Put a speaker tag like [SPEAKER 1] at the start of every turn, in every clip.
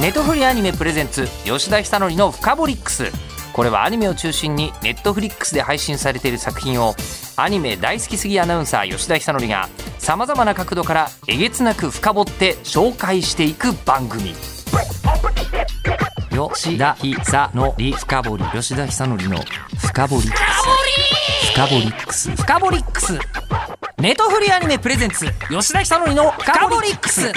[SPEAKER 1] ネットフリアニメプレゼンツ吉田久典のフカボリックス。これはアニメを中心にネットフリックスで配信されている作品をアニメ大好きすぎアナウンサー吉田久典がさまざまな角度からえげつなく深掘って紹介していく番組。吉田久典深掘り吉田久典の深掘りックス。深掘りックス。深掘りックス。ネトフリアニメプレゼンツ吉田久典の深掘りックス。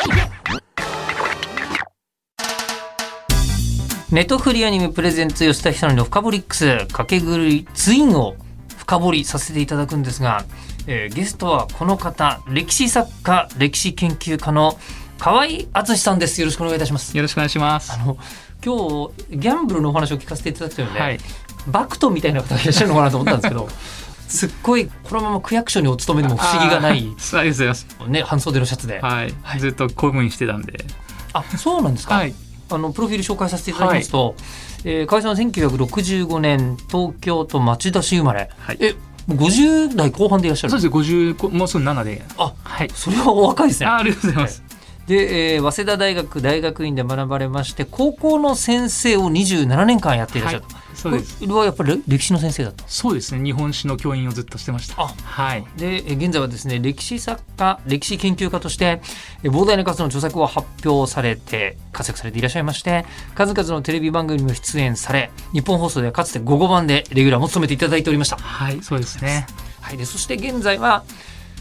[SPEAKER 1] ネトフリアニメプレゼンツ吉田久典の深掘りックスかけぐるいツインを深掘りさせていただくんですが、えーゲストはこの方歴史作家歴史研究家の河合敦さんですよろしくお願いいたします
[SPEAKER 2] よろしくお願いします
[SPEAKER 1] あ。の今日ギャンブルのお話を聞かせていただきたいので、
[SPEAKER 2] はい。
[SPEAKER 1] バクトみたいな方がいらっしゃるのかなと思ったんですけど すっごいこのまま区役所にお勤めでも不思議がない
[SPEAKER 2] あー、ありがとうございます。
[SPEAKER 1] ね、半袖のシャツで、
[SPEAKER 2] はい。
[SPEAKER 1] はい
[SPEAKER 2] ずっと公務員してたんで。
[SPEAKER 1] あそうなんですか、
[SPEAKER 2] はい。
[SPEAKER 1] あのプロフィール紹介させていただきますと、えー河合さんは1965年東京都町田市生まれ、
[SPEAKER 2] はい
[SPEAKER 1] えもう50代後半でいらっしゃる？
[SPEAKER 2] そうです。五十もうすぐ七で。
[SPEAKER 1] あ
[SPEAKER 2] はい。
[SPEAKER 1] それはお若いですね
[SPEAKER 2] あありがとうございます。
[SPEAKER 1] で、えー早稲田大学大学院で学ばれまして高校の先生を27年間やっていらっしゃる、
[SPEAKER 2] そうです。
[SPEAKER 1] はやっぱり歴史の先生だった？
[SPEAKER 2] そうですね。日本史の教員をずっとしてました。
[SPEAKER 1] あ
[SPEAKER 2] はい。
[SPEAKER 1] でえー現在はですね歴史作家歴史研究家としてえー膨大な数の著作を発表されて活躍されていらっしゃいまして数々のテレビ番組にも出演され日本放送ではかつて午後版でレギュラーも務めていただいておりました、
[SPEAKER 2] はい。そうですね。
[SPEAKER 1] はい、でそして現在は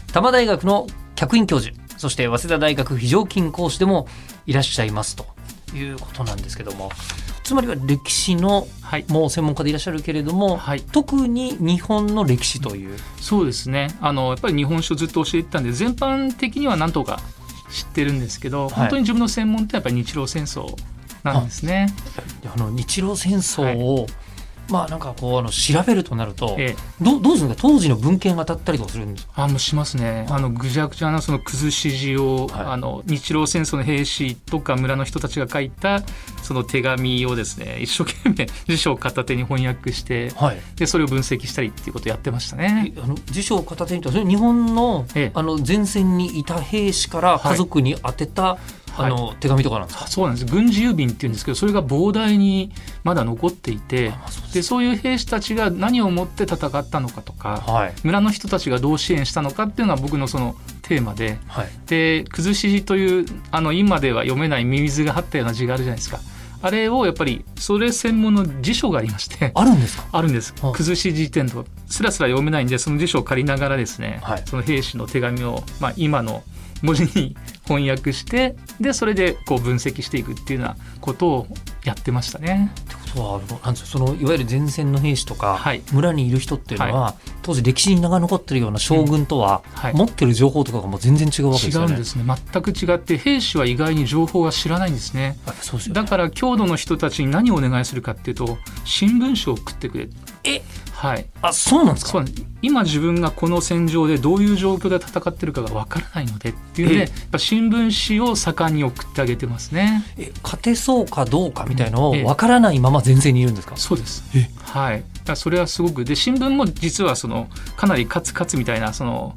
[SPEAKER 1] 多摩大学の客員教授そして早稲田大学非常勤講師でもいらっしゃいますということなんですけどもつまりは歴史の
[SPEAKER 2] はい。
[SPEAKER 1] もう専門家でいらっしゃるけれども、
[SPEAKER 2] はい
[SPEAKER 1] 特に日本の歴史という
[SPEAKER 2] そうですね。あのやっぱり日本史をずっと教えてたんで、全般的にはなんとか知ってるんですけど、本当に自分の専門ってやっぱり日露戦争なんですね。
[SPEAKER 1] であの日露戦争を、まあなんかこうあの調べるとなると、
[SPEAKER 2] ええ。
[SPEAKER 1] どうどうするんですか当時の文献が当たったりとかするんですか？
[SPEAKER 2] あもうしますね。あのぐちゃぐちゃなその崩し字を、
[SPEAKER 1] はい
[SPEAKER 2] あの日露戦争の兵士とか村の人たちが書いたその手紙をですね一生懸命 辞書を片手に翻訳して
[SPEAKER 1] はい
[SPEAKER 2] でそれを分析したりっていうことをやってましたね。
[SPEAKER 1] あの辞書を片手にとそれ日本の,、
[SPEAKER 2] ええ
[SPEAKER 1] あの前線にいた兵士から家族に宛てた、あの手紙とかなんですか、
[SPEAKER 2] そうなんです。軍事郵便っていうんですけどそれが膨大にまだ残っていて
[SPEAKER 1] あそうで
[SPEAKER 2] そういう兵士たちが何をもって戦ったのかとか
[SPEAKER 1] はい。
[SPEAKER 2] 村の人たちがどう支援したのかっていうのが僕のそのテーマで
[SPEAKER 1] はい。
[SPEAKER 2] で崩し字というあの今では読めないミミズが張ったような字があるじゃないですかあれをやっぱりそれ専門の辞書がありまして
[SPEAKER 1] あるんですか？
[SPEAKER 2] あるんです。
[SPEAKER 1] はい
[SPEAKER 2] 崩し辞典とかすらすら読めないんでその辞書を借りながらですね、
[SPEAKER 1] はい。
[SPEAKER 2] その兵士の手紙を、まあ、今の文字に翻訳してでそれでこう分析していくっていうようなことをやってましたね。
[SPEAKER 1] とはあのなんそのいわゆる前線の兵士とか、
[SPEAKER 2] はい。
[SPEAKER 1] 村にいる人っていうのは、当時歴史に名が残ってるような将軍とは、
[SPEAKER 2] はい。
[SPEAKER 1] 持ってる情報とかがもう全然違うわけですよね。
[SPEAKER 2] 違うんですね。全く違って兵士は意外に情報は知らないんですね。
[SPEAKER 1] すよね。
[SPEAKER 2] だから郷土の人たちに何をお願いするかっていうと新聞紙を送ってくれ
[SPEAKER 1] え
[SPEAKER 2] はい。
[SPEAKER 1] あそうなんですか？
[SPEAKER 2] 今自分がこの戦場でどういう状況で戦ってるかがわからないのでっていうので
[SPEAKER 1] え
[SPEAKER 2] やっぱ新聞紙を盛んに送ってあげてますね。
[SPEAKER 1] え勝てそうかどうかみたいのを
[SPEAKER 2] ええ
[SPEAKER 1] 分からないまま前線にいるんですか、
[SPEAKER 2] そうです。
[SPEAKER 1] え。
[SPEAKER 2] はい。それはすごくで新聞も実はそのかなりカツカツみたいなその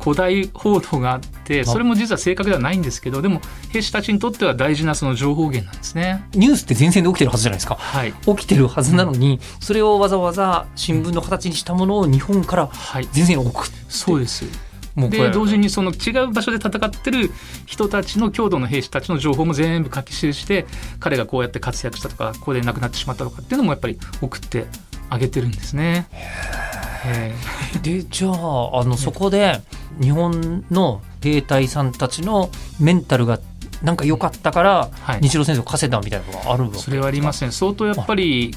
[SPEAKER 2] 古代報道があってそれも実は正確ではないんですけどでも兵士たちにとっては大事なその情報源なんですね。
[SPEAKER 1] ニュースって前線で起きてるはずじゃないですか。
[SPEAKER 2] はい。
[SPEAKER 1] 起きてるはずなのに、それをわざわざ新聞の形にしたものを日本から
[SPEAKER 2] はい。
[SPEAKER 1] 前線に送って。
[SPEAKER 2] そうです。で同時にその違う場所で戦ってる人たちの郷土の兵士たちの情報も全部書き記して彼がこうやって活躍したとかここで亡くなってしまったとかっていうのもやっぱり送ってあげてるんですね。え
[SPEAKER 1] でじゃああのそこで日本の兵隊さんたちのメンタルがなんか良かったから、
[SPEAKER 2] はい。
[SPEAKER 1] 日露戦争を稼いだみたいなのがあるわけ。ですか
[SPEAKER 2] それはありますね。相当やっぱり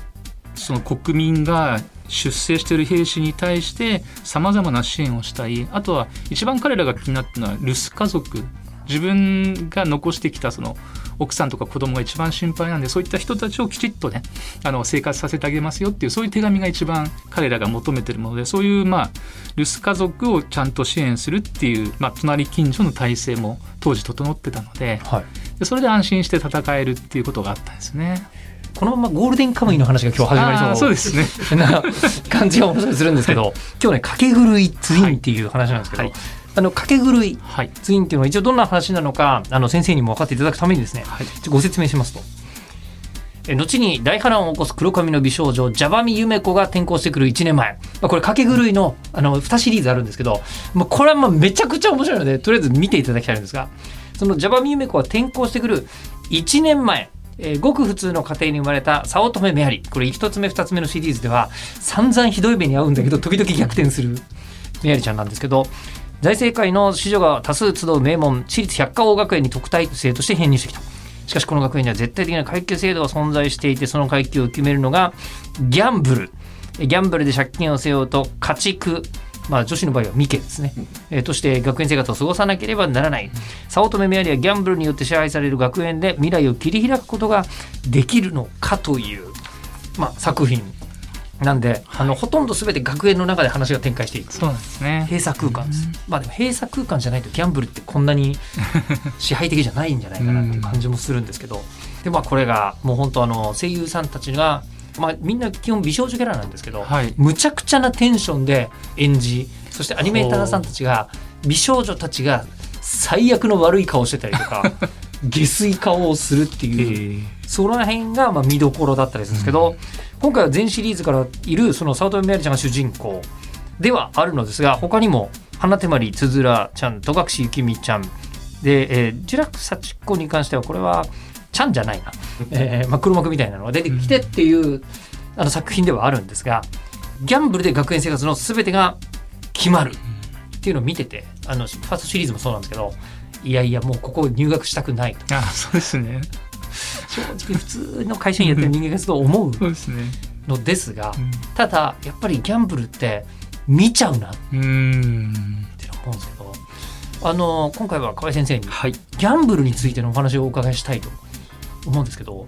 [SPEAKER 2] その国民が出征している兵士に対してさまざまな支援をしたい。あとは一番彼らが気になってるのは留守家族。自分が残してきたその奥さんとか子供が一番心配なんでそういった人たちをきちっとねあの生活させてあげますよっていうそういう手紙が一番彼らが求めてるものでそういうまあ留守家族をちゃんと支援するっていう、まあ、隣近所の体制も当時整ってたので
[SPEAKER 1] はい、
[SPEAKER 2] でそれで安心して戦えるっていうことがあったんですね。
[SPEAKER 1] このままゴールデンカムイの話が今日始まりそう
[SPEAKER 2] そうですね。
[SPEAKER 1] な感じが面白いするんですけど 今日ね掛け狂いツインっていう話なんですけど、
[SPEAKER 2] はい
[SPEAKER 1] あの掛け狂い
[SPEAKER 2] はい。
[SPEAKER 1] ツインっていうのは一応どんな話なのかあの先生にも分かっていただくためにですね
[SPEAKER 2] はい。
[SPEAKER 1] ご説明しますとえ後に大波乱を起こす黒髪の美少女ジャバミユメコが転校してくる1年前まあこれ掛け狂いのあの2シリーズあるんですけどもうこれはまあめちゃくちゃ面白いのでとりあえず見ていただきたいんですがそのジャバミユメコが転校してくる1年前えーごく普通の家庭に生まれた早乙女メアリこれ1つ目2つ目のシリーズでは散々ひどい目に遭うんだけど時々逆転するメアリちゃんなんですけど大政界の子女が多数集う名門私立百科王学園に特待生として編入してきた。しかしこの学園には絶対的な階級制度が存在していてその階級を決めるのがギャンブル。ギャンブルで借金を背負うと家畜。まあ女子の場合はミケですね、えーとして学園生活を過ごさなければならない。早乙女メアリはギャンブルによって支配される学園で未来を切り開くことができるのかという、まあ、作品。なんで、あのほとんど全て学園の中で話が展開していく。
[SPEAKER 2] そうなんですね。
[SPEAKER 1] 閉鎖空間です、まあでも閉鎖空間じゃないとギャンブルってこんなに 支配的じゃないんじゃないかなっていう感じもするんですけど、でまあこれがもう本当あの声優さんたちが、まあ、みんな基本美少女キャラなんですけど、
[SPEAKER 2] はい。
[SPEAKER 1] むちゃくちゃなテンションで演じそしてアニメーターさんたちが美少女たちが最悪の悪い顔をしてたりとか 下水顔をするって
[SPEAKER 2] え
[SPEAKER 1] いう
[SPEAKER 2] ー。
[SPEAKER 1] その辺がまあ見どころだったりするんですけど、今回は全シリーズからいるその早乙女メアリちゃんが主人公ではあるのですが他にも花手まりつづらちゃん戸隠ゆきみちゃん。で、えー、ジュラクサチコに関してはこれはちゃんじゃないな、えーまあ、黒幕みたいなのが出てきてっていう、あの作品ではあるんですがギャンブルで学園生活の全てが決まるっていうのを見ててあのファーストシリーズもそうなんですけどいやいやもうここ入学したくないと。
[SPEAKER 2] あそうですね
[SPEAKER 1] 正直普通の会社員やってる人間がすると思うのですがただやっぱりギャンブルって見ちゃうなって思うんですけどあの今回は河合先生に
[SPEAKER 2] はい。
[SPEAKER 1] ギャンブルについてのお話をお伺いしたいと思うんですけど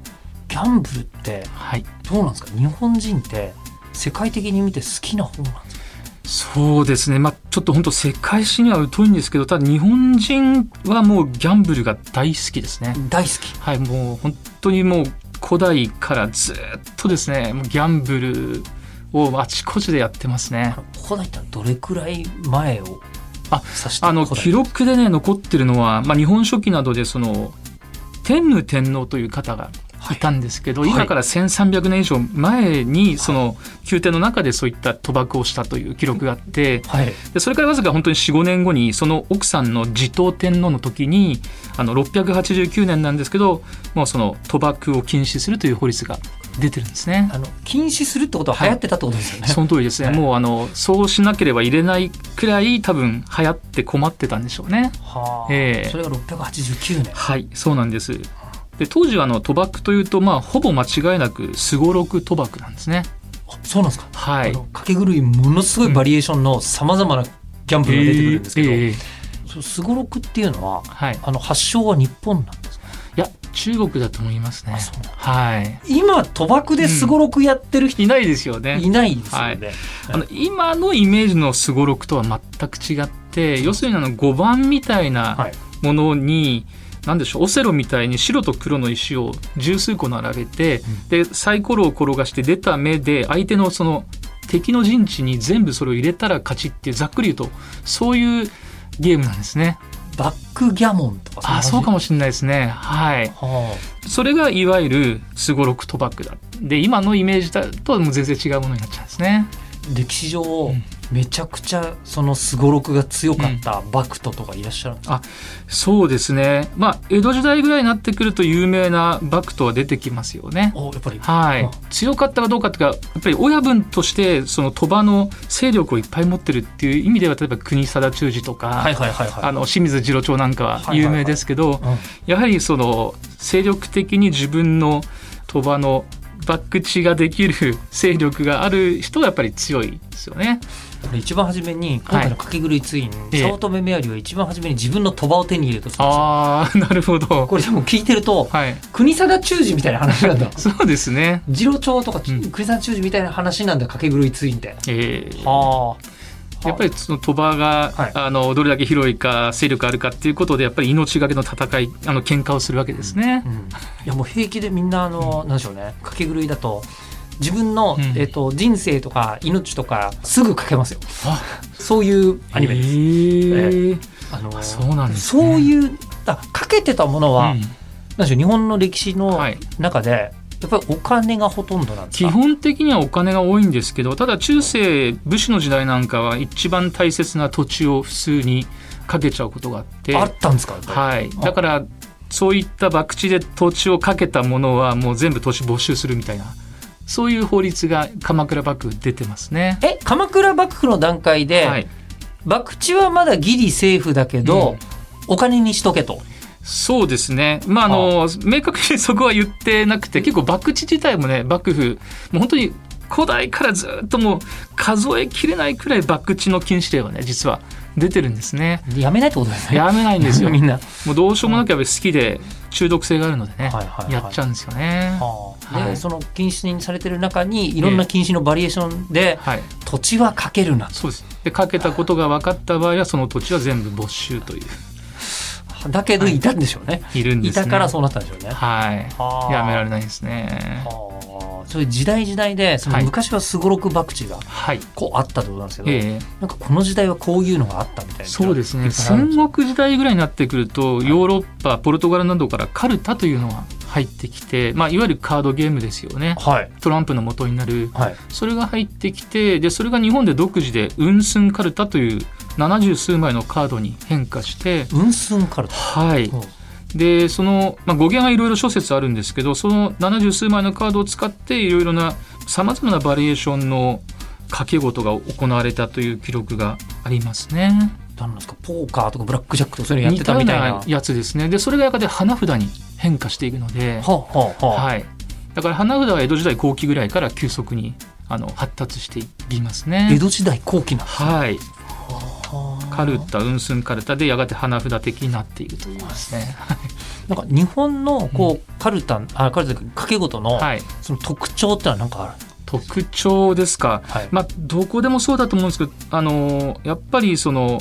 [SPEAKER 1] ギャンブルって
[SPEAKER 2] はい。
[SPEAKER 1] どうなんですか？日本人って世界的に見て好きな方なんですか？
[SPEAKER 2] そうですね。まあちょっと本当世界史には疎いんですけどただ日本人はもうギャンブルが大好きですね。
[SPEAKER 1] 大好き。
[SPEAKER 2] はいもう本当にもう古代からずっとですねもうギャンブルをあちこちでやってますね。
[SPEAKER 1] 古代ってどれくらい前を
[SPEAKER 2] ああの記録でね残ってるのは、まあ、日本書紀などでその天武天皇という方がい。たんですけど、
[SPEAKER 1] はい。
[SPEAKER 2] 今から1300年以上前にその宮廷の中でそういった賭博をしたという記録があって
[SPEAKER 1] はい。
[SPEAKER 2] でそれからわずか本当に45年後にその奥さんの持統天皇の時にあの689年なんですけどもうその賭博を禁止するという法律が出てるんですね。
[SPEAKER 1] あの禁止するってことは流行ってたってことですよね、
[SPEAKER 2] その通りですね、
[SPEAKER 1] はい。
[SPEAKER 2] もうあのそうしなければ入れないくらい多分流行って困ってたんでしょうね。
[SPEAKER 1] はあ、
[SPEAKER 2] ええ。
[SPEAKER 1] それが689年。
[SPEAKER 2] はいそうなんですで当時はあの賭博というと、まあ、ほぼ間違いなくすごろく賭博なんですね。
[SPEAKER 1] あそうなんですか。
[SPEAKER 2] はい。
[SPEAKER 1] あの掛け狂いものすごいバリエーションのさまざまなギャンブルが出てくるんですけど、
[SPEAKER 2] えー
[SPEAKER 1] すごろくっていうのは
[SPEAKER 2] はい。
[SPEAKER 1] あの発祥は日本なんですか？
[SPEAKER 2] いや中国だと思いますね。はい。
[SPEAKER 1] 今賭博ですごろくやってる人
[SPEAKER 2] いないですよね。
[SPEAKER 1] いないですよね、
[SPEAKER 2] はい。あの今のイメージのすごろくとは全く違って要するにあの5番みたい
[SPEAKER 1] は
[SPEAKER 2] ない。ものに、なんでしょうオセロみたいに白と黒の石を十数個並べて、でサイコロを転がして出た目で相手のその敵の陣地に全部それを入れたら勝ちっていうざっくり言うとそういうゲームなんですね。
[SPEAKER 1] バックギャモンとか
[SPEAKER 2] あそうか
[SPEAKER 1] も
[SPEAKER 2] もしれないですね。はい。
[SPEAKER 1] は
[SPEAKER 2] それがいわゆるすごろく賭博だ。で今のイメージだとはもう全然違うものになっちゃうんですね。
[SPEAKER 1] あ、歴史上、
[SPEAKER 2] ん
[SPEAKER 1] めちゃくちゃそのすごろくが強かったバクトとかいらっしゃるんですか、
[SPEAKER 2] そうですね。まあ江戸時代ぐらいになってくると有名なバクトは出てきますよね。
[SPEAKER 1] おやっぱり。
[SPEAKER 2] はい。
[SPEAKER 1] あ、
[SPEAKER 2] 強かったかどうかっていうかやっぱり親分としてその鳥羽の勢力をいっぱい持ってるっていう意味では例えば国定忠治とか、
[SPEAKER 1] はいはいはいはい。
[SPEAKER 2] あの清水次郎長なんかは有名ですけど、
[SPEAKER 1] うん。
[SPEAKER 2] やはりその精力的に自分の鳥羽のバック地ができる勢力がある人はやっぱり強いですよね。
[SPEAKER 1] 一番初めに今回の掛け狂いツイン、
[SPEAKER 2] ええ
[SPEAKER 1] 早乙女メアリーは一番初めに自分の鳥羽を手に入れた
[SPEAKER 2] ああなるほど。
[SPEAKER 1] これでも聞いてると
[SPEAKER 2] はい。
[SPEAKER 1] 国定忠治みたいな話なんだ
[SPEAKER 2] そうですね。
[SPEAKER 1] 次郎長とか
[SPEAKER 2] うん
[SPEAKER 1] 国定忠治みたいな話なんだ掛け狂いツインって
[SPEAKER 2] えー
[SPEAKER 1] はあ
[SPEAKER 2] やっぱりその鳥羽が、
[SPEAKER 1] はい。
[SPEAKER 2] あのどれだけ広いか勢力あるかっていうことでやっぱり命がけの戦いあの喧嘩をするわけですね。
[SPEAKER 1] うん。いやもう平気でみんなあの、なんでしょうね。掛け狂いだと自分の、
[SPEAKER 2] うん。
[SPEAKER 1] えっと人生とか命とかすぐかけますよ。
[SPEAKER 2] あ。
[SPEAKER 1] そういうアニメです、
[SPEAKER 2] へー。
[SPEAKER 1] あの
[SPEAKER 2] あそうなんですね。
[SPEAKER 1] そういうだかけてたものは、
[SPEAKER 2] うん。
[SPEAKER 1] なんでしょう日本の歴史の
[SPEAKER 2] はい。
[SPEAKER 1] 中で、やっぱりお金がほとんどなんですか？
[SPEAKER 2] 基本的にはお金が多いんですけどただ中世武士の時代なんかは一番大切な土地を普通にかけちゃうことがあって
[SPEAKER 1] あったんですか？
[SPEAKER 2] はい、だからそういった博打で土地をかけたものはもう全部土地没収するみたいなそういう法律が鎌倉幕府出てますね。
[SPEAKER 1] え鎌倉幕府の段階で、
[SPEAKER 2] はい、
[SPEAKER 1] 博打はまだギリセーフだけど、
[SPEAKER 2] うん。
[SPEAKER 1] お金にしとけと
[SPEAKER 2] そうですね、まああの明確にそこは言ってなくて結構博打自体もね幕府もう本当に古代からずっともう数えきれないくらい博打の禁止令はね実は出てるんですね。
[SPEAKER 1] やめないってことですね。
[SPEAKER 2] やめないんですよ。
[SPEAKER 1] みんな、
[SPEAKER 2] もうどうしようもなくやっぱり好きで中毒性があるのでね、
[SPEAKER 1] はいはいはい。
[SPEAKER 2] やっちゃうんですよね。
[SPEAKER 1] はあ。で
[SPEAKER 2] はい
[SPEAKER 1] その禁止にされてる中にいろんな禁止のバリエーションで、
[SPEAKER 2] はい。
[SPEAKER 1] 土地はかけるな
[SPEAKER 2] そうです。でかけたことが分かった場合はその土地は全部没収という
[SPEAKER 1] だけどい。たんでしょうね、
[SPEAKER 2] いるんですね。
[SPEAKER 1] いたからそうなったんでしょうね。
[SPEAKER 2] はい。
[SPEAKER 1] はあ。
[SPEAKER 2] やめられないですね。
[SPEAKER 1] はあ。そういう時代時代でその
[SPEAKER 2] はい。
[SPEAKER 1] 昔はすごろく博打が
[SPEAKER 2] はい。
[SPEAKER 1] こうあったってことなんですけど、
[SPEAKER 2] ええ。
[SPEAKER 1] なんかこの時代はこういうのがあったみたいな。
[SPEAKER 2] そうですね。戦国時代ぐらいになってくるとヨーロッパポルトガルなどからカルタというのが入ってきて、まあ、いわゆるカードゲームですよね。
[SPEAKER 1] はい。
[SPEAKER 2] トランプの元になる。
[SPEAKER 1] はい。
[SPEAKER 2] それが入ってきてでそれが日本で独自でウンスンカルタという70数枚のカードに変化して
[SPEAKER 1] ウンスンカルタ
[SPEAKER 2] はい。
[SPEAKER 1] うん。
[SPEAKER 2] でその、まあ、語源はいろいろ諸説あるんですけどその70数枚のカードを使っていろいろなさまざまなバリエーションの掛け事が行われたという記録がありますね。
[SPEAKER 1] 何なんですか？ポーカーとかブラックジャックとかそういうのやって
[SPEAKER 2] 似た
[SPEAKER 1] みたいな。
[SPEAKER 2] なやつですね。でそれがやがて花札に変化していくので、
[SPEAKER 1] はあはあは
[SPEAKER 2] い、だから花札は江戸時代後期ぐらいから急速にあの発達していきますね。
[SPEAKER 1] 江戸時代後期なんです
[SPEAKER 2] はい、
[SPEAKER 1] はあ
[SPEAKER 2] カルタ、ウンスンカルタでやがて花札的になっているというですね。
[SPEAKER 1] なんか日本のこう、カルタあカルタ掛け事の
[SPEAKER 2] はい、
[SPEAKER 1] その特徴ってのは何かある
[SPEAKER 2] 特徴ですか。
[SPEAKER 1] はい。
[SPEAKER 2] まあどこでもそうだと思うんですけど、あのやっぱりその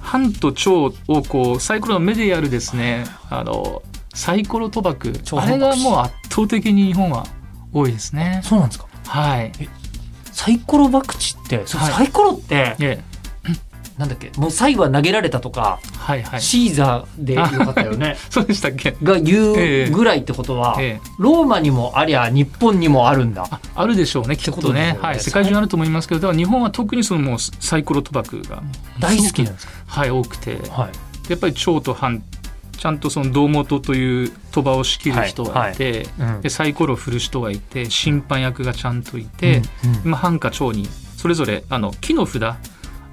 [SPEAKER 2] 藩と長をこうサイコロの目でやるですね。あのサイコロ賭博。
[SPEAKER 1] 超
[SPEAKER 2] あれがもう圧倒的に日本は多いですね。
[SPEAKER 1] そうなんですか？
[SPEAKER 2] はい。
[SPEAKER 1] サイコロ博打って、
[SPEAKER 2] はい。
[SPEAKER 1] サイコロって、
[SPEAKER 2] え
[SPEAKER 1] なんだっけ？もうサイは投げられたとか、
[SPEAKER 2] え、はいはい。
[SPEAKER 1] シーザーでよかったよね。
[SPEAKER 2] そうでしたっけ？
[SPEAKER 1] が言
[SPEAKER 2] ええ
[SPEAKER 1] うぐらいってことは、
[SPEAKER 2] ええ、
[SPEAKER 1] ローマにもありゃ日本にもあるんだ。
[SPEAKER 2] ああるでしょうねきっ
[SPEAKER 1] とね。
[SPEAKER 2] ね。はい、世界中にあると思いますけどだから日本は特にそのもうサイコロ賭博が
[SPEAKER 1] 大好きなんですか？
[SPEAKER 2] はい多くて。で
[SPEAKER 1] はい。
[SPEAKER 2] やっぱり長と藩ちゃんとその胴元という賭場を仕切る人がいて、
[SPEAKER 1] うん。
[SPEAKER 2] でサイコロを振る人がいて審判役がちゃんといて、
[SPEAKER 1] うんうん。
[SPEAKER 2] まあ、藩か長にそれぞれあの木の札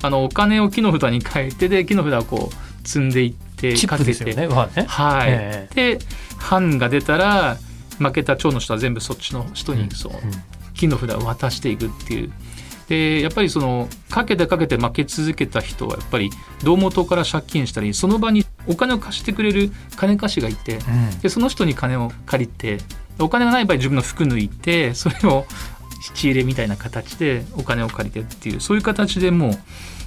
[SPEAKER 2] あのお金を木の札に変えてで木の札をこう積んでいって
[SPEAKER 1] チップですよね。まあね。
[SPEAKER 2] はい、
[SPEAKER 1] え
[SPEAKER 2] で藩が出たら負けた長の人は全部そっちの人にそう、
[SPEAKER 1] うん。
[SPEAKER 2] 金の札を渡していくっていう。でやっぱりそのかけてかけて負け続けた人はやっぱり胴元から借金したりその場にお金を貸してくれる金貸しがいて
[SPEAKER 1] うん。
[SPEAKER 2] でその人に金を借りてお金がない場合自分の服抜いてそれを七入れみたいな形でお金を借りてっていうそういう形でもう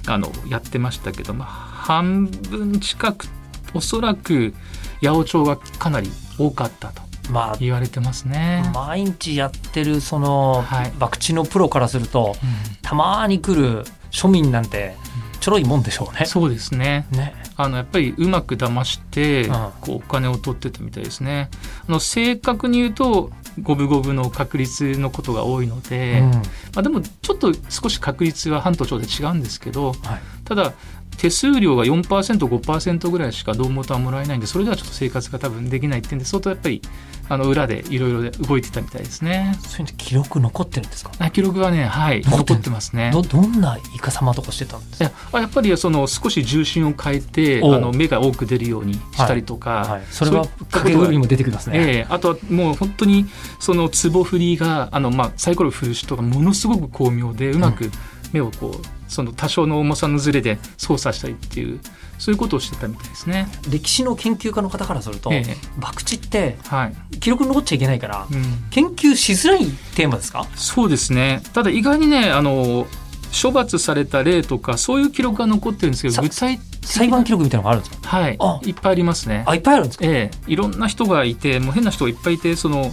[SPEAKER 2] あのやってましたけど、まあ、半分近くおそらく八百長がかなり多かったと
[SPEAKER 1] ま
[SPEAKER 2] 言われてますね。
[SPEAKER 1] あ毎日やってるその
[SPEAKER 2] はい
[SPEAKER 1] 博打のプロからすると
[SPEAKER 2] うん
[SPEAKER 1] たまに来る庶民なんてちょろいもんでしょうね。
[SPEAKER 2] そうですね
[SPEAKER 1] ね。
[SPEAKER 2] あのやっぱりうまく騙して
[SPEAKER 1] うん
[SPEAKER 2] こうお金を取ってたみたいですね。あの正確に言うと五分五分の確率のことが多いので、
[SPEAKER 1] うん
[SPEAKER 2] まあ、でもちょっと少し確率は半と長で違うんですけど
[SPEAKER 1] はい
[SPEAKER 2] ただ手数料が 4%5% ぐらいしか胴元はもらえないんでそれではちょっと生活が多分できないっていうんで相当やっぱりあの裏でいろいろ動いてたみたいですね。
[SPEAKER 1] そういうの記録残ってるんですか？
[SPEAKER 2] あ記録はねはい
[SPEAKER 1] 残って
[SPEAKER 2] ますね。
[SPEAKER 1] どどんなイカ様とかしてたんです
[SPEAKER 2] い
[SPEAKER 1] か。
[SPEAKER 2] ややっぱりその少し重心を変えてあの目が多く出るようにしたりとか、
[SPEAKER 1] はい。それは
[SPEAKER 2] そういった
[SPEAKER 1] 掛
[SPEAKER 2] ことが
[SPEAKER 1] け売りにも出てきますね。
[SPEAKER 2] ええあとはもう本当にその壺振りがあの、まあ、サイコロ振る人がものすごく巧妙でうまく目をこうその多少の重さのずれで操作したりっていうそういうことをしてたみたいですね。
[SPEAKER 1] 歴史の研究家の方からすると、
[SPEAKER 2] ええ
[SPEAKER 1] 博打って
[SPEAKER 2] はい
[SPEAKER 1] 記録に残っちゃいけないから、
[SPEAKER 2] うん、
[SPEAKER 1] 研究しづらいテーマですか？
[SPEAKER 2] そうですねただ意外にねあの処罰された例とかそういう記録が残ってるんですけど
[SPEAKER 1] さ
[SPEAKER 2] 具体
[SPEAKER 1] 裁判記録みたいなのがあるんですか？
[SPEAKER 2] はい
[SPEAKER 1] あ
[SPEAKER 2] いっぱいありますね。
[SPEAKER 1] あいっぱいあるんですか？
[SPEAKER 2] ええいろんな人がいてもう変な人がいっぱいいてその
[SPEAKER 1] はい。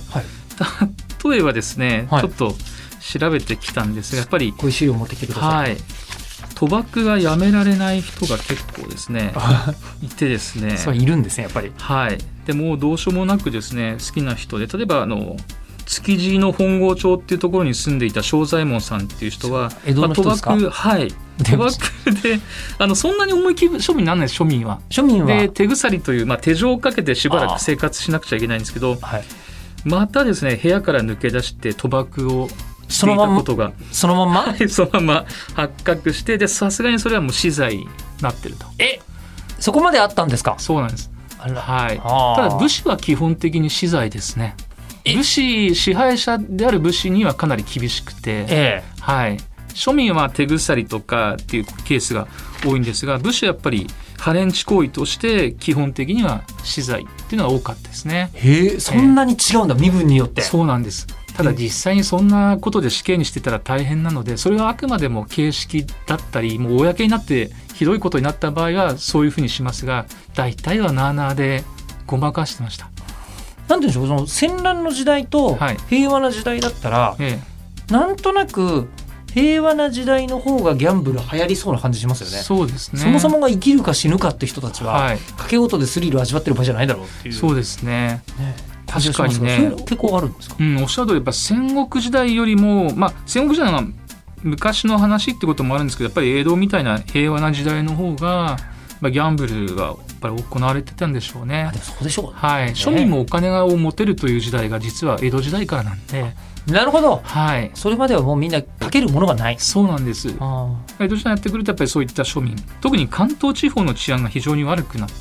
[SPEAKER 2] 例えばですね、
[SPEAKER 1] はい
[SPEAKER 2] ちょっと調べてきたんですがやっぱり
[SPEAKER 1] こういう資料を持ってきてください。
[SPEAKER 2] はい。賭博がやめられない人が結構ですね いてですね。
[SPEAKER 1] そういるんですねやっぱり。
[SPEAKER 2] はい。でもうどうしようもなくですね好きな人で例えばあの築地の本郷町っていうところに住んでいた正左衛門さんっていう人は
[SPEAKER 1] 江戸の人ですか？
[SPEAKER 2] まあ賭博はい。賭博であのそんなに重い気分庶民にならないです庶民は。
[SPEAKER 1] 庶民は。
[SPEAKER 2] で手鎖という、まあ、手錠をかけてしばらく生活しなくちゃいけないんですけど
[SPEAKER 1] はい、
[SPEAKER 2] またですね部屋から抜け出して賭博を
[SPEAKER 1] そのまんま？
[SPEAKER 2] たことが。
[SPEAKER 1] そのまんま？
[SPEAKER 2] はいそのまま発覚してでさすがにそれはもう死罪になってると。
[SPEAKER 1] え？そこまであったんですか？
[SPEAKER 2] そうなんです。
[SPEAKER 1] あら。
[SPEAKER 2] はい。ただ武士は基本的に死罪ですね。武士支配者である武士にはかなり厳しくて、
[SPEAKER 1] え
[SPEAKER 2] はい、庶民は手鎖とかっていうケースが多いんですが武士はやっぱりハレンチ行為として基本的には死罪っていうのが多かったですね。
[SPEAKER 1] えへえそんなに違うんだ身分によって。
[SPEAKER 2] そうなんですただ実際にそんなことで死刑にしてたら大変なのでそれはあくまでも形式だったりもう公になってひどいことになった場合はそういうふうにしますが大体はなあなあでごまかしてました。
[SPEAKER 1] なんていうんでしょうその戦乱の時代と
[SPEAKER 2] はい。
[SPEAKER 1] 平和な時代だったら、
[SPEAKER 2] え
[SPEAKER 1] なんとなく平和な時代の方がギャンブル流行りそうな感じします
[SPEAKER 2] え
[SPEAKER 1] よね。
[SPEAKER 2] そうですね。
[SPEAKER 1] そもそもが生きるか死ぬかって人たちは、
[SPEAKER 2] はい。
[SPEAKER 1] 賭け事でスリルを味わってる場合じゃないだろうっていう。
[SPEAKER 2] そうですね。
[SPEAKER 1] ね
[SPEAKER 2] 確かにね。
[SPEAKER 1] 結構あるんですか？
[SPEAKER 2] うん、おっしゃる通りやっぱ戦国時代よりも、まあ、戦国時代の昔の話ってこともあるんですけどやっぱり江戸みたいな平和な時代の方が、まあ、ギャンブルがやっぱり行われてたんでしょうね。
[SPEAKER 1] あで。もそうでしょう、
[SPEAKER 2] はい、庶民もお金を持てるという時代が実は江戸時代からなんで、
[SPEAKER 1] なるほど。
[SPEAKER 2] はい、
[SPEAKER 1] それまではもうみんなかけるものがない。
[SPEAKER 2] そうなんです。
[SPEAKER 1] あ
[SPEAKER 2] 江戸時代やってくるとやっぱりそういった庶民特に関東地方の治安が非常に悪くなって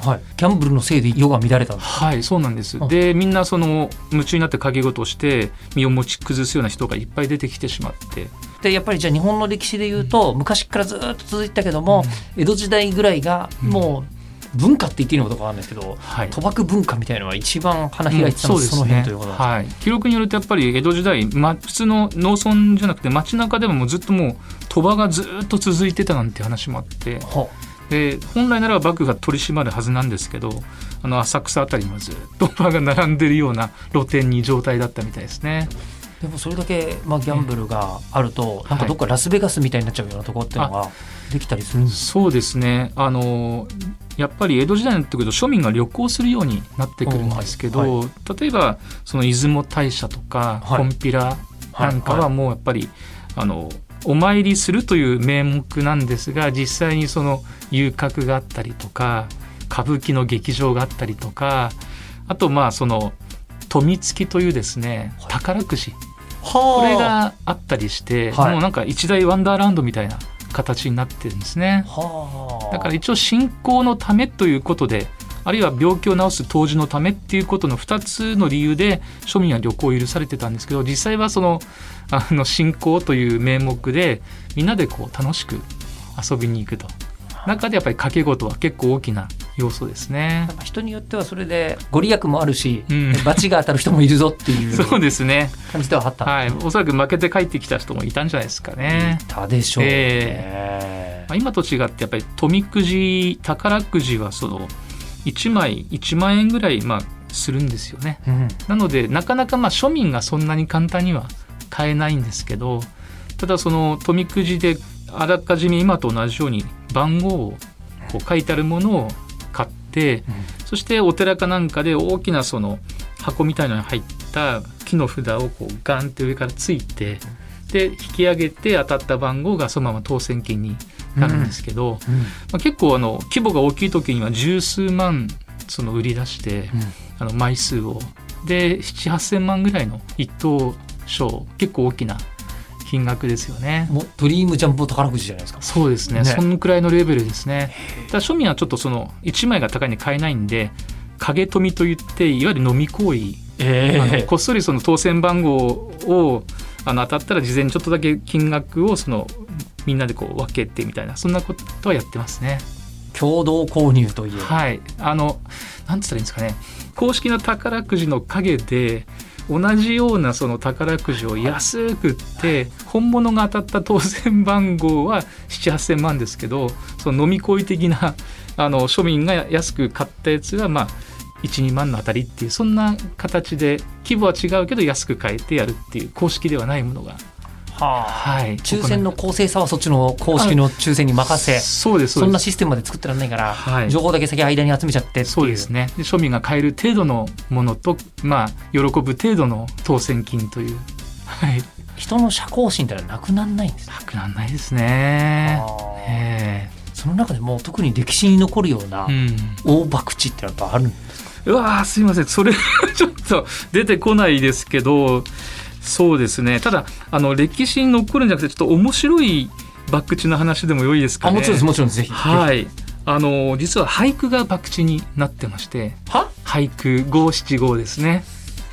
[SPEAKER 1] ー、はい、ギャンブルのせいで世が乱れた
[SPEAKER 2] はいそうなんです。
[SPEAKER 1] あ。
[SPEAKER 2] でみんなその夢中になって賭け事をして身を持ち崩すような人がいっぱい出てきてしまって。
[SPEAKER 1] でやっぱりじゃあ日本の歴史でいうと昔からずっと続いてたけども、江戸時代ぐらいがもう文化って言っていいのかどうかわかんないですけど
[SPEAKER 2] はい。
[SPEAKER 1] 賭博文化みたいなのは一番花開いてたのはその辺ということです
[SPEAKER 2] はい、記録によるとやっぱり江戸時代、ま、普通の農村じゃなくて街中でももうずっともう賭場がずっと続いてたなんて話もあって。
[SPEAKER 1] ほ
[SPEAKER 2] で本来ならば幕府が取り締まるはずなんですけどあの浅草あたりもずっと賭場が並んでるような 露店に状態だったみたいですね。
[SPEAKER 1] うでもそれだけ、まあ、ギャンブルがあると、なんかどっかラスベガスみたいになっちゃうようなところっていうのができたりするんです
[SPEAKER 2] そうですね。あのやっぱり江戸時代になってくると庶民が旅行するようになってくるんですけど、
[SPEAKER 1] おは
[SPEAKER 2] 例えばその出雲大社とか、
[SPEAKER 1] はい。
[SPEAKER 2] コンピラなんかはもうやっぱり、あのお参りするという名目なんですが実際にその遊郭があったりとか歌舞伎の劇場があったりとかあとまあその富付きというですね
[SPEAKER 1] はい。
[SPEAKER 2] 宝くじ。
[SPEAKER 1] は
[SPEAKER 2] これがあったりして、
[SPEAKER 1] はい。
[SPEAKER 2] もうなんか一大ワンダーランドみたいな形になってるんですね。
[SPEAKER 1] はあ。
[SPEAKER 2] だから一応信仰のためということであるいは病気を治す当時のためっていうことの2つの理由で庶民は旅行を許されてたんですけど実際はそのあの信仰という名目でみんなでこう楽しく遊びに行くと。中でやっぱり掛け事は結構大きな要素ですね。
[SPEAKER 1] 人によってはそれでご利益もあるし、
[SPEAKER 2] うん。
[SPEAKER 1] 罰が当たる人もいるぞっていう
[SPEAKER 2] そうですね、
[SPEAKER 1] 感じではあった。
[SPEAKER 2] はい、おそらく負けて帰ってきた人もいたんじゃないですかね。
[SPEAKER 1] いたでしょうね、
[SPEAKER 2] え。まあ、今と違ってやっぱり富くじ宝くじはその1枚1万円ぐらいまあするんですよね。
[SPEAKER 1] うん。
[SPEAKER 2] なのでなかなかまあ庶民がそんなに簡単には買えないんですけどただその富くじであらかじめ今と同じように番号をこう書いてあるものを買ってそしてお寺かなんかで大きなその箱みたいなのに入った木の札をこうガンって上からついてで引き上げて当たった番号がそのまま当選金になるん。ですけど、
[SPEAKER 1] うん。
[SPEAKER 2] まあ、結構あの規模が大きい時には十数万その売り出して、あの枚数を。で7,8,000万ぐらいの一等賞結構大きな金額ですよね。
[SPEAKER 1] もうドリームジャンボ宝くじじゃないですか。
[SPEAKER 2] そうですね。
[SPEAKER 1] ね。
[SPEAKER 2] そのくらいのレベルですね。ただ庶民はちょっとその1枚が高いに買えないんで影富みといっていわゆる飲み行為、
[SPEAKER 1] え
[SPEAKER 2] あのこっそりその当選番号をあの当たったら事前にちょっとだけ金額をそのみんなでこう分けてみたいなそんなことはやってますね。
[SPEAKER 1] 共同購入という、
[SPEAKER 2] はい、あのなんつったらいいんですかね。公式な宝くじの陰で同じようなその宝くじを安く売って本物が当たった当選番号は7,8,000万ですけどその飲み恋的なあの庶民が安く買ったやつはまあ12万の当たりっていうそんな形で規模は違うけど安く買えてやるっていう公式ではないものが
[SPEAKER 1] はあ、
[SPEAKER 2] はい。
[SPEAKER 1] 抽選の公正さはそっちの公式の抽選に任せ
[SPEAKER 2] そうです
[SPEAKER 1] そんなシステムまで作ってらんないから、
[SPEAKER 2] はい。
[SPEAKER 1] 情報だけ先間に集めちゃってっていう。
[SPEAKER 2] そうですね。で庶民が買える程度のものとまあ喜ぶ程度の当選金という。はい。
[SPEAKER 1] 人の社交心ってのはなくならないんですね。
[SPEAKER 2] なくならないですね。
[SPEAKER 1] あー。
[SPEAKER 2] え
[SPEAKER 1] その中でも特に歴史に残るような
[SPEAKER 2] えうん。
[SPEAKER 1] 大博打ってやっぱあるんですか、
[SPEAKER 2] うわーすいません。それ ちょっと出てこないですけどそうですね。ただあの歴史に残るんじゃなくてちょっと面白い博打の話でも良いですかね。
[SPEAKER 1] あもちろんです。もちろんです。ぜひ。
[SPEAKER 2] はい。あの実は俳句が博打になってまして
[SPEAKER 1] は
[SPEAKER 2] 俳句五七五ですね。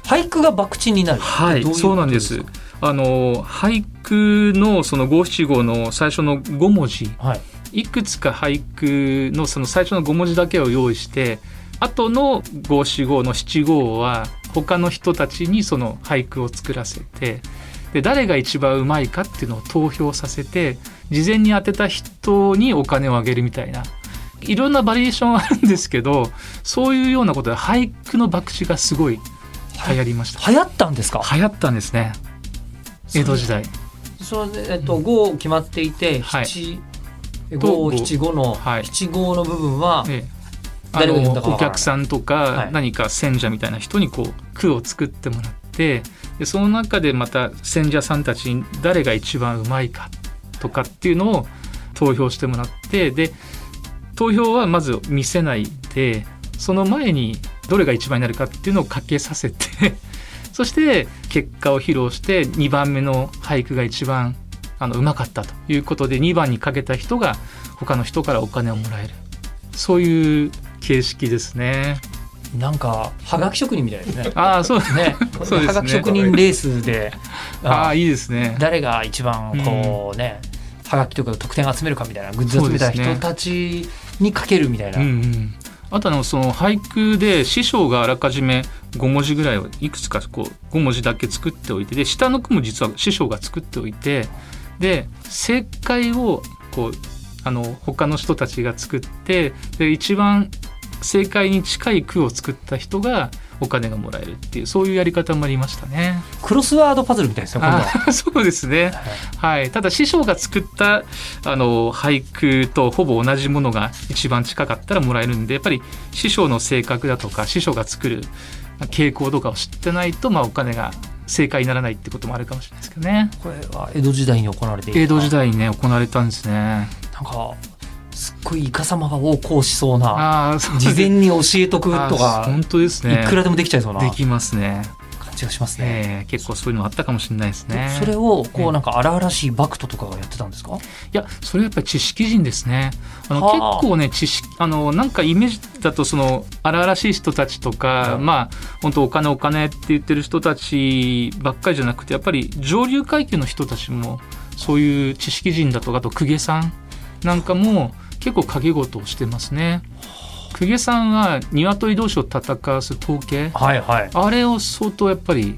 [SPEAKER 1] 俳句が博打になる
[SPEAKER 2] はいそうなんです。あの俳句のその五七五の最初の5文字。
[SPEAKER 1] はい。
[SPEAKER 2] いくつか俳句のその最初の5文字だけを用意して後の五七五の七五は他の人たちにその俳句を作らせてで誰が一番うまいかっていうのを投票させて事前に当てた人にお金をあげるみたいな。いろんなバリエーションあるんですけどそういうようなことで俳句の博打がすごい流行りました。
[SPEAKER 1] 流行ったんですか？
[SPEAKER 2] 流行ったんですね。江戸時代。
[SPEAKER 1] それでえっと五決まっていて
[SPEAKER 2] はい。
[SPEAKER 1] 七五七五の
[SPEAKER 2] はい。
[SPEAKER 1] 七五の部分は
[SPEAKER 2] ええあのお客さんと
[SPEAKER 1] は
[SPEAKER 2] か
[SPEAKER 1] い。
[SPEAKER 2] 何か選者みたいな人にこう句を作ってもらってでその中でまた選者さんたちに誰が一番うまいかとかっていうのを投票してもらってで投票はまず見せないでその前にどれが一番になるかっていうのをかけさせて そして結果を披露して2番目の俳句が一番あのうまかったということで2番にかけた人が他の人からお金をもらえる。そういう形式ですね。
[SPEAKER 1] なんかはがき職人みたいですね。
[SPEAKER 2] ああそう。
[SPEAKER 1] ね。
[SPEAKER 2] そうですね。
[SPEAKER 1] はがき職人レースで
[SPEAKER 2] ああいいですね。
[SPEAKER 1] 誰が一番こうね、はがきとか得点集めるかみたいなグッズ集めた人たちにかけるみたいな、
[SPEAKER 2] うんうん、あとあのその俳句で師匠があらかじめ5文字ぐらいをいくつかこう5文字だけ作っておいてで下の句も実は師匠が作っておいてで正解をこうあの他の人たちが作ってで一番正解に近い句を作った人がお金がもらえるっていうそういうやり方もありましたね。
[SPEAKER 1] クロスワードパズルみたいですよ今度は。
[SPEAKER 2] あ そうですね。はい、ただ師匠が作ったあの俳句とほぼ同じものが一番近かったらもらえるんでやっぱり師匠の性格だとか師匠が作る傾向とかを知ってないと、まあ、お金が正解にならないってこともあるかもしれないですけどね
[SPEAKER 1] これは江戸時代に行われて
[SPEAKER 2] 江戸時代にね行われたんですね
[SPEAKER 1] なんかすっごいイカ様が横行しそうな事前に教えとく
[SPEAKER 2] あ
[SPEAKER 1] とか
[SPEAKER 2] 本当ですね。
[SPEAKER 1] いくらでもできちゃいそうな
[SPEAKER 2] できますね、
[SPEAKER 1] 感じがしますね。
[SPEAKER 2] えー結構そういうのあったかもしれないですね。
[SPEAKER 1] それをこ
[SPEAKER 2] ええ。
[SPEAKER 1] うなんか荒々しいバクトとかがやってたんですか？
[SPEAKER 2] いやそれはやっぱり知識人ですね。あの
[SPEAKER 1] はあ。
[SPEAKER 2] 結構ね知識あのなんかイメージだとその荒々しい人たちとか、
[SPEAKER 1] うん
[SPEAKER 2] まあ本当お金お金って言ってる人たちばっかりじゃなくてやっぱり上流階級の人たちもそういう知識人だとかあと公家さんなんかも結構掛け事をしてますね公家さんは鶏同士を戦わす統計
[SPEAKER 1] はいはい。
[SPEAKER 2] あれを相当やっぱり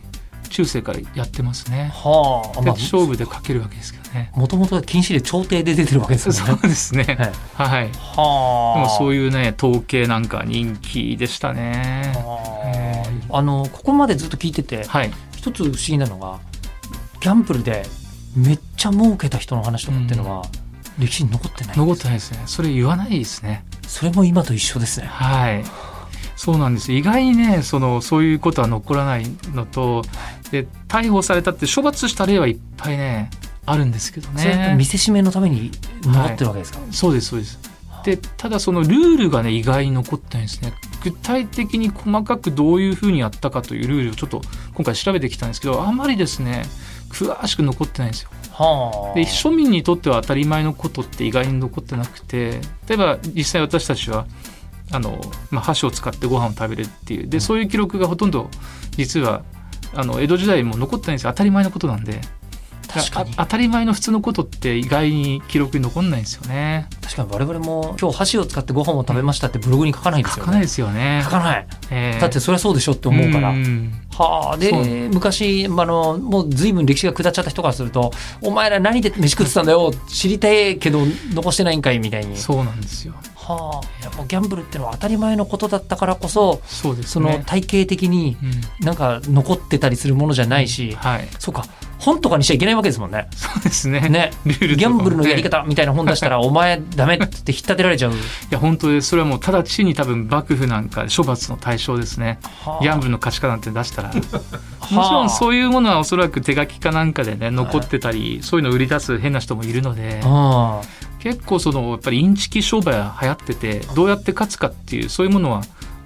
[SPEAKER 2] 中世からやってますね
[SPEAKER 1] はあ、
[SPEAKER 2] で
[SPEAKER 1] ま
[SPEAKER 2] 勝負でかけるわけですけどね
[SPEAKER 1] あ、もともと禁止で朝廷で出てるわけですよ
[SPEAKER 2] そ
[SPEAKER 1] ね。
[SPEAKER 2] うですね
[SPEAKER 1] はい、
[SPEAKER 2] はい。で
[SPEAKER 1] は
[SPEAKER 2] も
[SPEAKER 1] あ。
[SPEAKER 2] そういうね統計なんか人気でしたね。
[SPEAKER 1] はああのここまでずっと聞いてて
[SPEAKER 2] はい。
[SPEAKER 1] 一つ不思議なのがギャンブルでめっちゃ儲けた人の話とかっていうのは歴史に残ってない、
[SPEAKER 2] 残ってないですね。それ言わないですね。
[SPEAKER 1] それも今と一緒ですね。
[SPEAKER 2] はい。そうなんです。意外にね、そのそういうことは残らないのと、で逮捕されたって処罰した例はいっぱいねあるんですけどね。
[SPEAKER 1] 見せしめのために残ってるわけですか、
[SPEAKER 2] そうですそうです。でただそのルールがね意外に残ってないんですね具体的に細かくどういうふうにやったかというルールをちょっと今回調べてきたんですけどあまりですね詳しく残ってないんですよ。
[SPEAKER 1] はあ。
[SPEAKER 2] で庶民にとっては当たり前のことって意外に残ってなくて例えば実際私たちはあの、まあ、箸を使ってご飯を食べるっていう。でそういう記録がほとんど実はあの江戸時代も残ってないんですよ。当たり前のことなんで当たり前の普通のことって意外に記録に残んないんですよね。
[SPEAKER 1] 確かに我々も今日箸を使ってご飯を食べましたってブログに書かないですよね。
[SPEAKER 2] 書かないですよね。
[SPEAKER 1] 書かない。
[SPEAKER 2] えー
[SPEAKER 1] だってそりゃそうでしょって思うから、
[SPEAKER 2] ん。
[SPEAKER 1] はあで昔あのもう随分歴史が下っちゃった人からすると「お前ら何で飯食ってたんだよ知りたいけど残してないんかい」みたいに。
[SPEAKER 2] そうなんですよ
[SPEAKER 1] はあやっぱギャンブルってのは当たり前のことだったからこそ
[SPEAKER 2] そうです
[SPEAKER 1] その
[SPEAKER 2] ね
[SPEAKER 1] 体系的に
[SPEAKER 2] うん。
[SPEAKER 1] なんか残ってたりするものじゃないし、
[SPEAKER 2] はい。
[SPEAKER 1] そうか。本とかにしちゃいけないわけですもんね。
[SPEAKER 2] そうですね。
[SPEAKER 1] ね、
[SPEAKER 2] ルールね。
[SPEAKER 1] ギャンブルのやり方みたいな本出したら、お前ダメって引っ立てられちゃう。
[SPEAKER 2] いや本当です。それはもう直ちに多分幕府なんか処罰の対象ですね。ギャンブルの価値観なんて出したら。もちろんそういうものはおそらく手書きかなんかでね残ってたりそういうのを売り出す変な人もいるので。
[SPEAKER 1] あ
[SPEAKER 2] 結構そのやっぱりインチキ商売は流行っててどうやって勝つかっていうそういうものは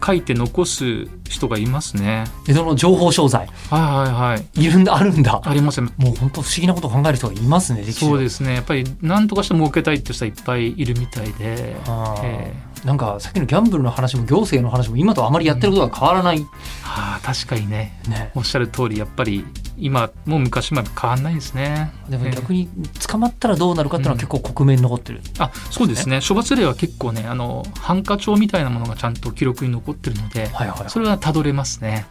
[SPEAKER 2] 書いて残す人がいますね。
[SPEAKER 1] 江戸の情報商材。
[SPEAKER 2] はいはいはい。
[SPEAKER 1] いるんだあるんだ。
[SPEAKER 2] ありますよ
[SPEAKER 1] もう本当不思議なことを考える人がいますね
[SPEAKER 2] そうですすねやっぱり何とかして儲けたいって人はいっぱいいるみたいで、
[SPEAKER 1] あー。
[SPEAKER 2] え
[SPEAKER 1] なんかさっきのギャンブルの話も行政の話も今とあまりやってることが変わらない、
[SPEAKER 2] ーはあ確かにね。
[SPEAKER 1] ね。
[SPEAKER 2] おっしゃる通りやっぱり今も昔も変わんないですね。
[SPEAKER 1] でも
[SPEAKER 2] ええ。
[SPEAKER 1] 逆に捕まったらどうなるかっていうのは結構国面に残ってる、
[SPEAKER 2] あそうですね。処罰例は結構ねあのハンカ帳みたいなものがちゃんと記録に残ってるので
[SPEAKER 1] はいはい。
[SPEAKER 2] それはたどれますね。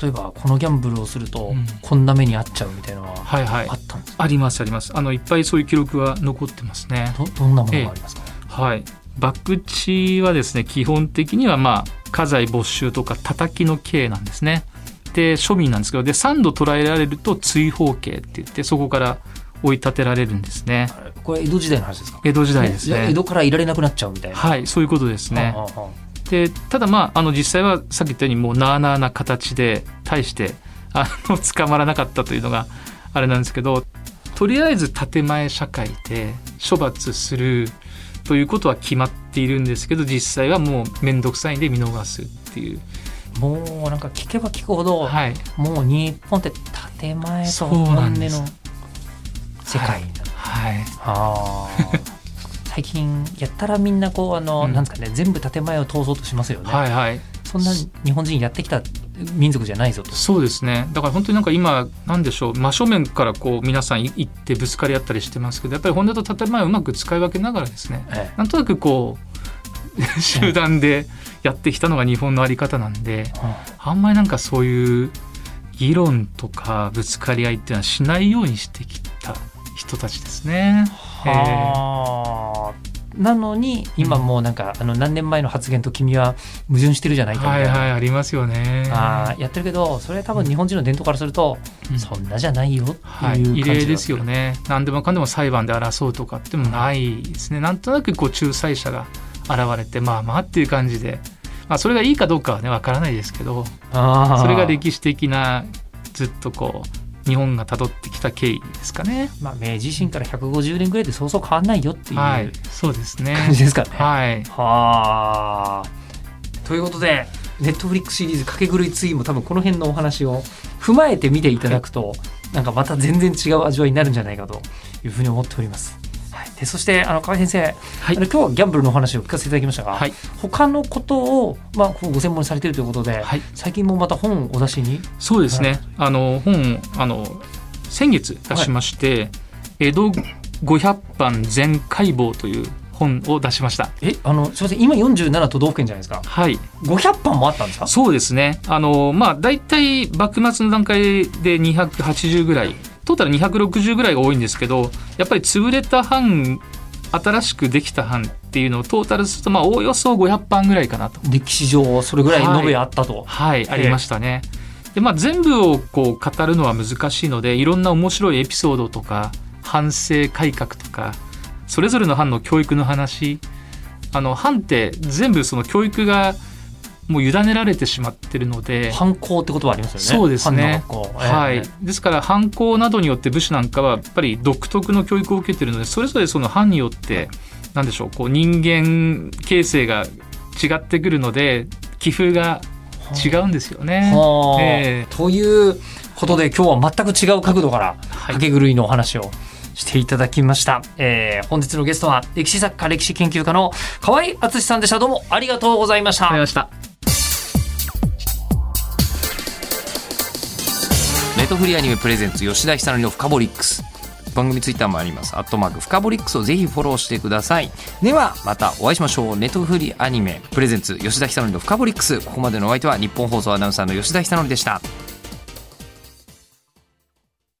[SPEAKER 1] 例えばこのギャンブルをすると
[SPEAKER 2] うん。
[SPEAKER 1] こんな目に遭っちゃうみたいなのは
[SPEAKER 2] はいはい。
[SPEAKER 1] あったんです
[SPEAKER 2] ありますあります。あのいっぱいそういう記録は残ってますね。
[SPEAKER 1] どどんなものがありますか、
[SPEAKER 2] はい。博打はですね基本的にはまあ家財没収とか叩きの刑なんですね。で庶民なんですけどで3度捉えられると追放刑って言ってそこから追い立てられるんですね。
[SPEAKER 1] これ江戸時代の話ですか？
[SPEAKER 2] 江戸時代ですね。
[SPEAKER 1] 江戸からいられなくなっちゃうみたいな、
[SPEAKER 2] はいそういうことですね。
[SPEAKER 1] はあはあ。は
[SPEAKER 2] でただまああの実際はさっき言ったようにもうなあなあな形で対してあの 捕まらなかったというのがあれなんですけどとりあえず建前社会で処罰するということは決まっているんですけど実際はもう面倒くさいんで見逃すっていう、
[SPEAKER 1] あもうなんか聞けば聞くほど、
[SPEAKER 2] はい、
[SPEAKER 1] もう日本って建前と本音の
[SPEAKER 2] なんです。
[SPEAKER 1] 世界になる、
[SPEAKER 2] はい、
[SPEAKER 1] あー最近やったらみんなこうあの、
[SPEAKER 2] うん。
[SPEAKER 1] なんですかね全部建前を通そうとしますよね、
[SPEAKER 2] はいはい。
[SPEAKER 1] そんな日本人やってきた民族じゃないぞと。
[SPEAKER 2] そうですね。だから本当になんか今なんでしょう真正面からこう皆さん行ってぶつかり合ったりしてますけどやっぱり本音と建前をうまく使い分けながらですね
[SPEAKER 1] ええ。
[SPEAKER 2] なんとなくこう 集団でやってきたのが日本のあり方なんであんまりなんかそういう議論とかぶつかり合いっていうのはしないようにしてきた人たちですね。え
[SPEAKER 1] なのに今もうなんか、あの何年前の発言と君は矛盾してるじゃないかみたな、
[SPEAKER 2] はいいはいありますよね。
[SPEAKER 1] あーやってるけどそれは多分日本人の伝統からすると、
[SPEAKER 2] うん。
[SPEAKER 1] そんなじゃないよっていう
[SPEAKER 2] はい、
[SPEAKER 1] 感じだ
[SPEAKER 2] 異例ですよね。何でもかんでも裁判で争うとかってもないですね。なんとなくこう仲裁者が現れてまあまあっていう感じで、まあ、それがいいかどうかはねわからないですけど。それが歴史的なずっとこう日本が辿ってきた経緯ですかね。
[SPEAKER 1] まあ、明治維新から150年ぐらいでそうそう変わんないよっていう
[SPEAKER 2] はい、そうですね。
[SPEAKER 1] 感じですかね。
[SPEAKER 2] はい。
[SPEAKER 1] はあ。ということで、ネットフリックスシリーズ「かけ狂いツイン」も多分この辺のお話を踏まえて見ていただくと、なんかまた全然違う味わいになるんじゃないかというふうに思っております。はい、でそしてあの河合先生、
[SPEAKER 2] はい
[SPEAKER 1] あの今日はギャンブルのお話を聞かせていただきましたが、
[SPEAKER 2] はい。
[SPEAKER 1] 他のことを、まあ、ご専門にされているということで、
[SPEAKER 2] はい。
[SPEAKER 1] 最近もまた本をお出しに？
[SPEAKER 2] そうですね。
[SPEAKER 1] はい
[SPEAKER 2] あの本あの先月出しまして、江戸500番全解剖という本を出しました。
[SPEAKER 1] えあのすみません今47都道府県じゃないですか
[SPEAKER 2] はい。
[SPEAKER 1] 500版もあったんですか？
[SPEAKER 2] そうですね。あのまあ大体幕末の段階で280ぐらい、トータル260ぐらいが多いんですけど、やっぱり潰れた藩、新しくできた藩っていうのをトータルするとまあおおよそ500版ぐらいかなと。
[SPEAKER 1] 歴史上それぐらい延べあったと、
[SPEAKER 2] はい、ありましたね。でまあ、全部をこう語るのは難しいのでいろんな面白いエピソードとか反省改革とかそれぞれの班の教育の話あの班って全部その教育がもう委ねられてしまってるので、
[SPEAKER 1] 反抗って言葉ありますよね。
[SPEAKER 2] そうですね。
[SPEAKER 1] 藩の学校
[SPEAKER 2] はい。
[SPEAKER 1] ええ、
[SPEAKER 2] ですから犯行などによって武士なんかはやっぱり独特の教育を受けてるのでそれぞれその班によってなんでしょうこう人間形成が違ってくるので寄付が違うんですよね。
[SPEAKER 1] はあ。
[SPEAKER 2] ええ。
[SPEAKER 1] ということで今日は全く違う角度から
[SPEAKER 2] はい。
[SPEAKER 1] かけ狂いのお話をしていただきました、えー本日のゲストは歴史作家歴史研究家の河合敦さんでした。どうもありがとうございました。
[SPEAKER 2] わかりました。
[SPEAKER 3] ネトフリアニメプレゼンツ吉田久典のフカボリックス。番組ツイッターもあります。アットマークフカボリックスをぜひフォローしてください。ではまたお会いしましょう。ネトフリアニメプレゼンツ吉田久典のフカボリックス。ここまでのお相手は日本放送アナウンサーの吉田久典でした。